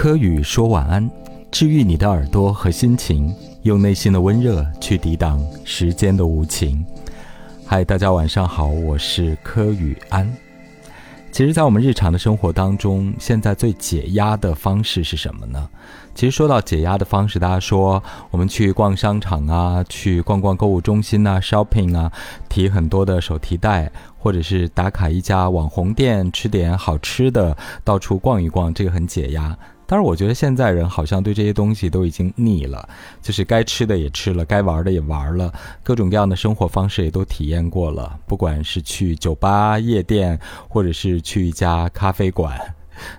柯宇说晚安，治愈你的耳朵和心情，用内心的温热去抵挡时间的无情。嗨，大家晚上好，我是柯宇安。其实，在我们日常的生活当中，现在最解压的方式是什么呢？其实说到解压的方式，大家说我们去逛商场啊，去逛逛购物中心啊，shopping 啊，提很多的手提袋，或者是打卡一家网红店，吃点好吃的，到处逛一逛，这个很解压。当然，我觉得现在人好像对这些东西都已经腻了，就是该吃的也吃了，该玩的也玩了，各种各样的生活方式也都体验过了。不管是去酒吧、夜店，或者是去一家咖啡馆，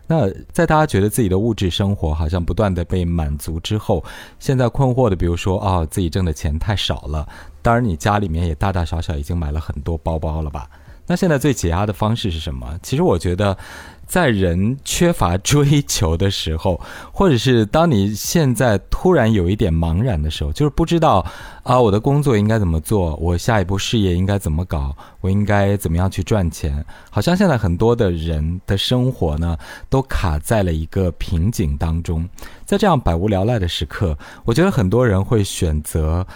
那在大家觉得自己的物质生活好像不断的被满足之后，现在困惑的，比如说啊，自己挣的钱太少了。当然，你家里面也大大小小已经买了很多包包了吧？那现在最解压的方式是什么？其实我觉得。在人缺乏追求的时候，或者是当你现在突然有一点茫然的时候，就是不知道啊，我的工作应该怎么做，我下一步事业应该怎么搞，我应该怎么样去赚钱？好像现在很多的人的生活呢，都卡在了一个瓶颈当中。在这样百无聊赖的时刻，我觉得很多人会选择。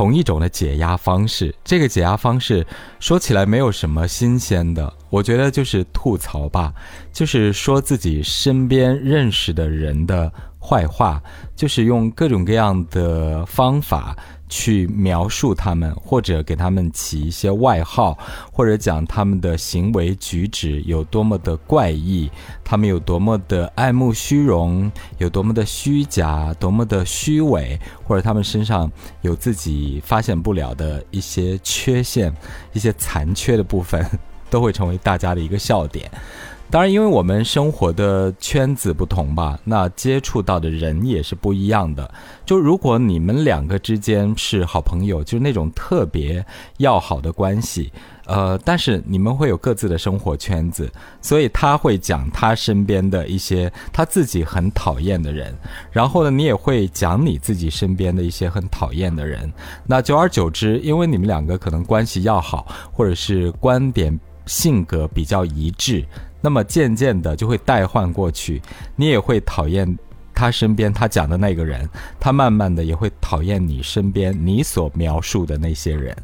同一种的解压方式，这个解压方式说起来没有什么新鲜的，我觉得就是吐槽吧，就是说自己身边认识的人的坏话，就是用各种各样的方法。去描述他们，或者给他们起一些外号，或者讲他们的行为举止有多么的怪异，他们有多么的爱慕虚荣，有多么的虚假，多么的虚伪，或者他们身上有自己发现不了的一些缺陷、一些残缺的部分，都会成为大家的一个笑点。当然，因为我们生活的圈子不同吧，那接触到的人也是不一样的。就如果你们两个之间是好朋友，就是那种特别要好的关系，呃，但是你们会有各自的生活圈子，所以他会讲他身边的一些他自己很讨厌的人，然后呢，你也会讲你自己身边的一些很讨厌的人。那久而久之，因为你们两个可能关系要好，或者是观点、性格比较一致。那么渐渐的就会代换过去，你也会讨厌他身边他讲的那个人，他慢慢的也会讨厌你身边你所描述的那些人，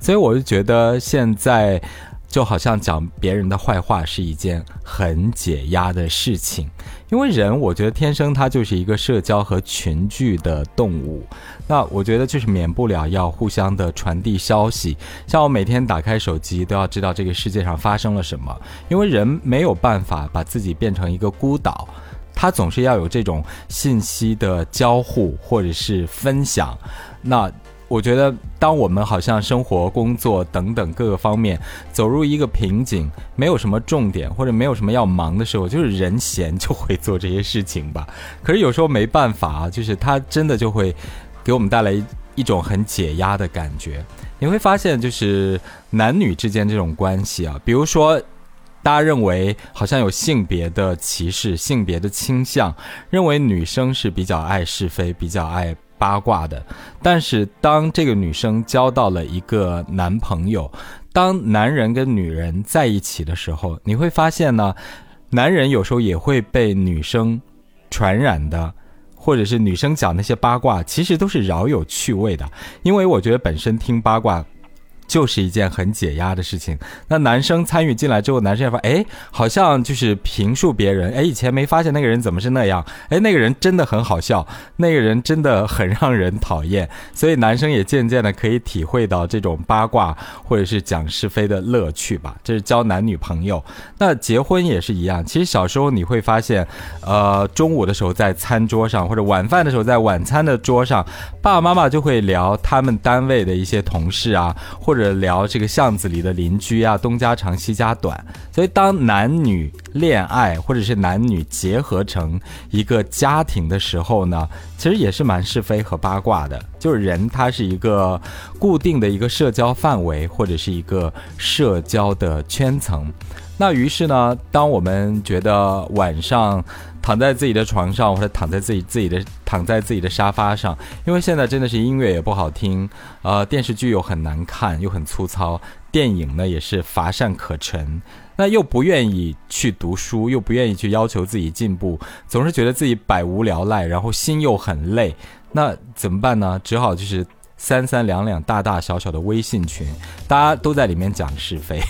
所以我就觉得现在。就好像讲别人的坏话是一件很解压的事情，因为人我觉得天生他就是一个社交和群聚的动物，那我觉得就是免不了要互相的传递消息。像我每天打开手机都要知道这个世界上发生了什么，因为人没有办法把自己变成一个孤岛，他总是要有这种信息的交互或者是分享。那。我觉得，当我们好像生活、工作等等各个方面走入一个瓶颈，没有什么重点或者没有什么要忙的时候，就是人闲就会做这些事情吧。可是有时候没办法啊，就是它真的就会给我们带来一种很解压的感觉。你会发现，就是男女之间这种关系啊，比如说大家认为好像有性别的歧视、性别的倾向，认为女生是比较爱是非、比较爱。八卦的，但是当这个女生交到了一个男朋友，当男人跟女人在一起的时候，你会发现呢，男人有时候也会被女生传染的，或者是女生讲那些八卦，其实都是饶有趣味的，因为我觉得本身听八卦。就是一件很解压的事情。那男生参与进来之后，男生也发哎，好像就是评述别人，哎，以前没发现那个人怎么是那样，哎，那个人真的很好笑，那个人真的很让人讨厌。所以男生也渐渐的可以体会到这种八卦或者是讲是非的乐趣吧。这是交男女朋友。那结婚也是一样。其实小时候你会发现，呃，中午的时候在餐桌上，或者晚饭的时候在晚餐的桌上，爸爸妈妈就会聊他们单位的一些同事啊，或或者。聊这个巷子里的邻居啊，东家长西家短。所以，当男女恋爱或者是男女结合成一个家庭的时候呢，其实也是蛮是非和八卦的。就是人他是一个固定的一个社交范围或者是一个社交的圈层。那于是呢，当我们觉得晚上。躺在自己的床上，或者躺在自己自己的躺在自己的沙发上，因为现在真的是音乐也不好听，呃，电视剧又很难看又很粗糙，电影呢也是乏善可陈，那又不愿意去读书，又不愿意去要求自己进步，总是觉得自己百无聊赖，然后心又很累，那怎么办呢？只好就是三三两两、大大小小的微信群，大家都在里面讲是非，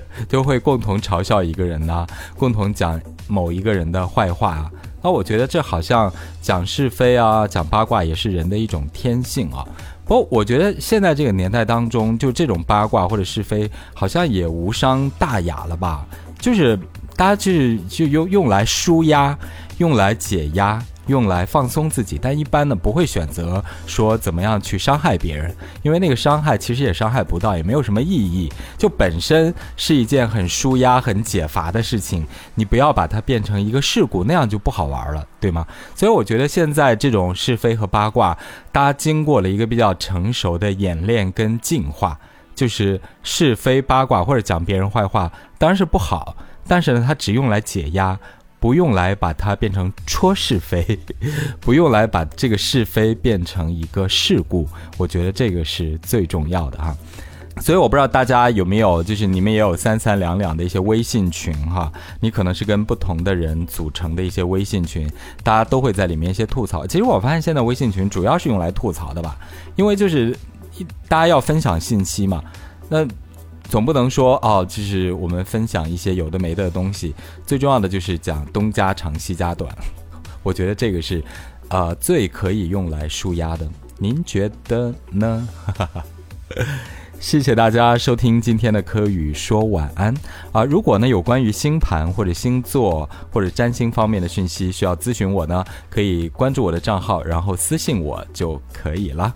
就会共同嘲笑一个人呐，共同讲某一个人的坏话啊。那我觉得这好像讲是非啊，讲八卦也是人的一种天性啊。不，我觉得现在这个年代当中，就这种八卦或者是非，好像也无伤大雅了吧？就是大家就是就用用来舒压，用来解压。用来放松自己，但一般呢不会选择说怎么样去伤害别人，因为那个伤害其实也伤害不到，也没有什么意义，就本身是一件很舒压、很解乏的事情，你不要把它变成一个事故，那样就不好玩了，对吗？所以我觉得现在这种是非和八卦，大家经过了一个比较成熟的演练跟进化，就是是非八卦或者讲别人坏话，当然是不好，但是呢，它只用来解压。不用来把它变成戳是非，不用来把这个是非变成一个事故，我觉得这个是最重要的哈。所以我不知道大家有没有，就是你们也有三三两两的一些微信群哈，你可能是跟不同的人组成的一些微信群，大家都会在里面一些吐槽。其实我发现现在微信群主要是用来吐槽的吧，因为就是大家要分享信息嘛，那。总不能说哦，就是我们分享一些有的没的东西，最重要的就是讲东家长西家短。我觉得这个是，呃，最可以用来舒压的。您觉得呢？谢谢大家收听今天的科语说晚安啊！如果呢有关于星盘或者星座或者占星方面的讯息需要咨询我呢，可以关注我的账号，然后私信我就可以了。